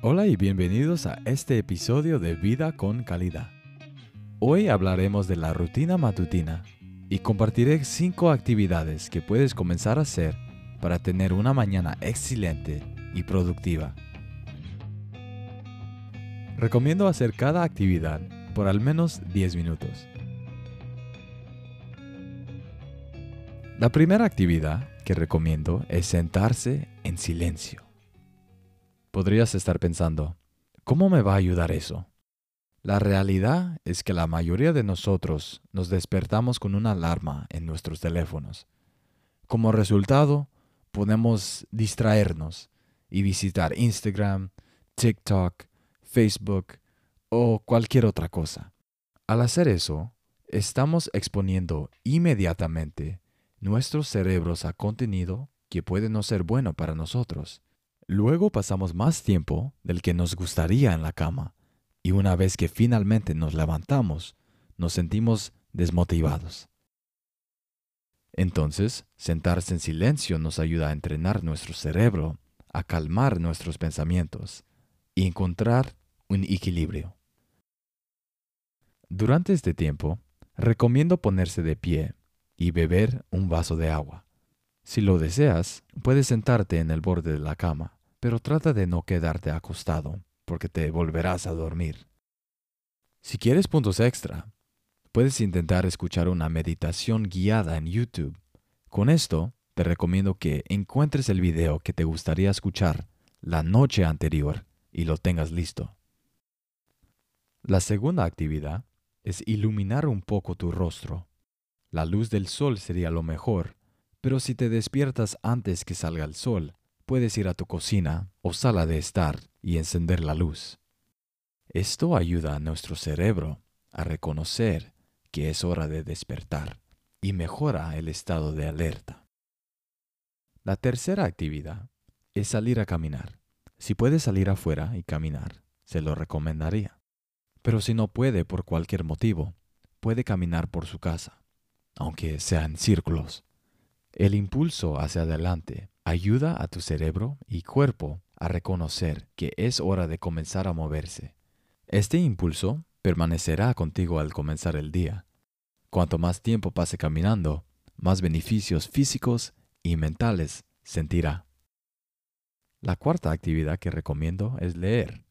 Hola y bienvenidos a este episodio de Vida con Calidad. Hoy hablaremos de la rutina matutina y compartiré cinco actividades que puedes comenzar a hacer para tener una mañana excelente y productiva. Recomiendo hacer cada actividad por al menos 10 minutos. La primera actividad que recomiendo es sentarse en silencio. Podrías estar pensando, ¿cómo me va a ayudar eso? La realidad es que la mayoría de nosotros nos despertamos con una alarma en nuestros teléfonos. Como resultado, podemos distraernos y visitar Instagram, TikTok, Facebook o cualquier otra cosa. Al hacer eso, estamos exponiendo inmediatamente nuestros cerebros a contenido que puede no ser bueno para nosotros. Luego pasamos más tiempo del que nos gustaría en la cama y una vez que finalmente nos levantamos, nos sentimos desmotivados. Entonces, sentarse en silencio nos ayuda a entrenar nuestro cerebro, a calmar nuestros pensamientos y encontrar un equilibrio. Durante este tiempo, recomiendo ponerse de pie y beber un vaso de agua. Si lo deseas, puedes sentarte en el borde de la cama, pero trata de no quedarte acostado, porque te volverás a dormir. Si quieres puntos extra, puedes intentar escuchar una meditación guiada en YouTube. Con esto, te recomiendo que encuentres el video que te gustaría escuchar la noche anterior y lo tengas listo. La segunda actividad es iluminar un poco tu rostro. La luz del sol sería lo mejor, pero si te despiertas antes que salga el sol, puedes ir a tu cocina o sala de estar y encender la luz. Esto ayuda a nuestro cerebro a reconocer que es hora de despertar y mejora el estado de alerta. La tercera actividad es salir a caminar. Si puede salir afuera y caminar, se lo recomendaría. Pero si no puede por cualquier motivo, puede caminar por su casa aunque sea en círculos. El impulso hacia adelante ayuda a tu cerebro y cuerpo a reconocer que es hora de comenzar a moverse. Este impulso permanecerá contigo al comenzar el día. Cuanto más tiempo pase caminando, más beneficios físicos y mentales sentirá. La cuarta actividad que recomiendo es leer.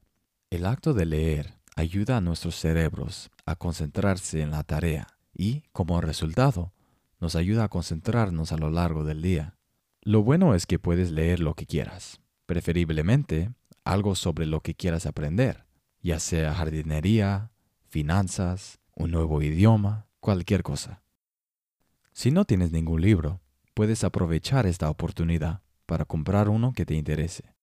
El acto de leer ayuda a nuestros cerebros a concentrarse en la tarea y, como resultado, nos ayuda a concentrarnos a lo largo del día. Lo bueno es que puedes leer lo que quieras, preferiblemente algo sobre lo que quieras aprender, ya sea jardinería, finanzas, un nuevo idioma, cualquier cosa. Si no tienes ningún libro, puedes aprovechar esta oportunidad para comprar uno que te interese.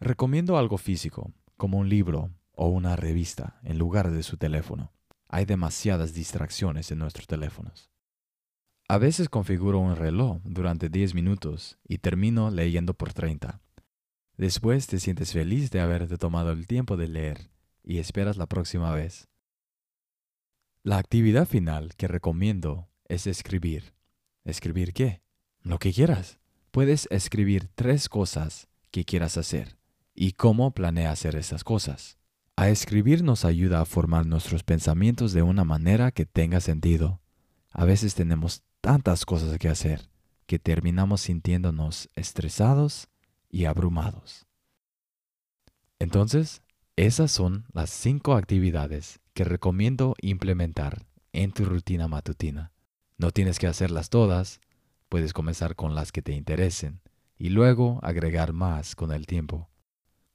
Recomiendo algo físico, como un libro o una revista, en lugar de su teléfono. Hay demasiadas distracciones en nuestros teléfonos. A veces configuro un reloj durante 10 minutos y termino leyendo por 30. Después te sientes feliz de haberte tomado el tiempo de leer y esperas la próxima vez. La actividad final que recomiendo es escribir. ¿Escribir qué? Lo que quieras. Puedes escribir tres cosas que quieras hacer y cómo planea hacer esas cosas. A escribir nos ayuda a formar nuestros pensamientos de una manera que tenga sentido. A veces tenemos tantas cosas que hacer que terminamos sintiéndonos estresados y abrumados. Entonces, esas son las cinco actividades que recomiendo implementar en tu rutina matutina. No tienes que hacerlas todas, puedes comenzar con las que te interesen y luego agregar más con el tiempo.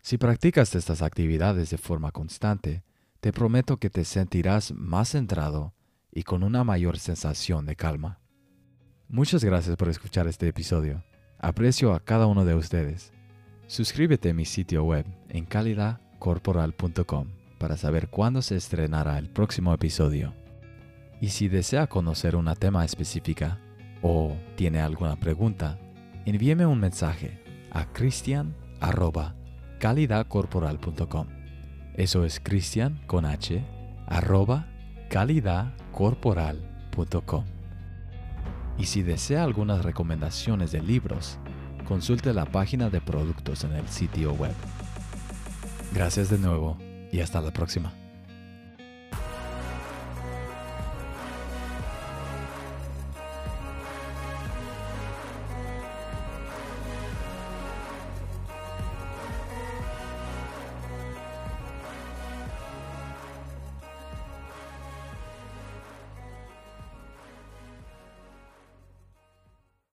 Si practicas estas actividades de forma constante, te prometo que te sentirás más centrado y con una mayor sensación de calma. Muchas gracias por escuchar este episodio. Aprecio a cada uno de ustedes. Suscríbete a mi sitio web en calidadcorporal.com para saber cuándo se estrenará el próximo episodio. Y si desea conocer una tema específica o tiene alguna pregunta, envíeme un mensaje a cristian calidadcorporal.com. Eso es cristian con h arroba calidadcorporal.com. Y si desea algunas recomendaciones de libros, consulte la página de productos en el sitio web. Gracias de nuevo y hasta la próxima.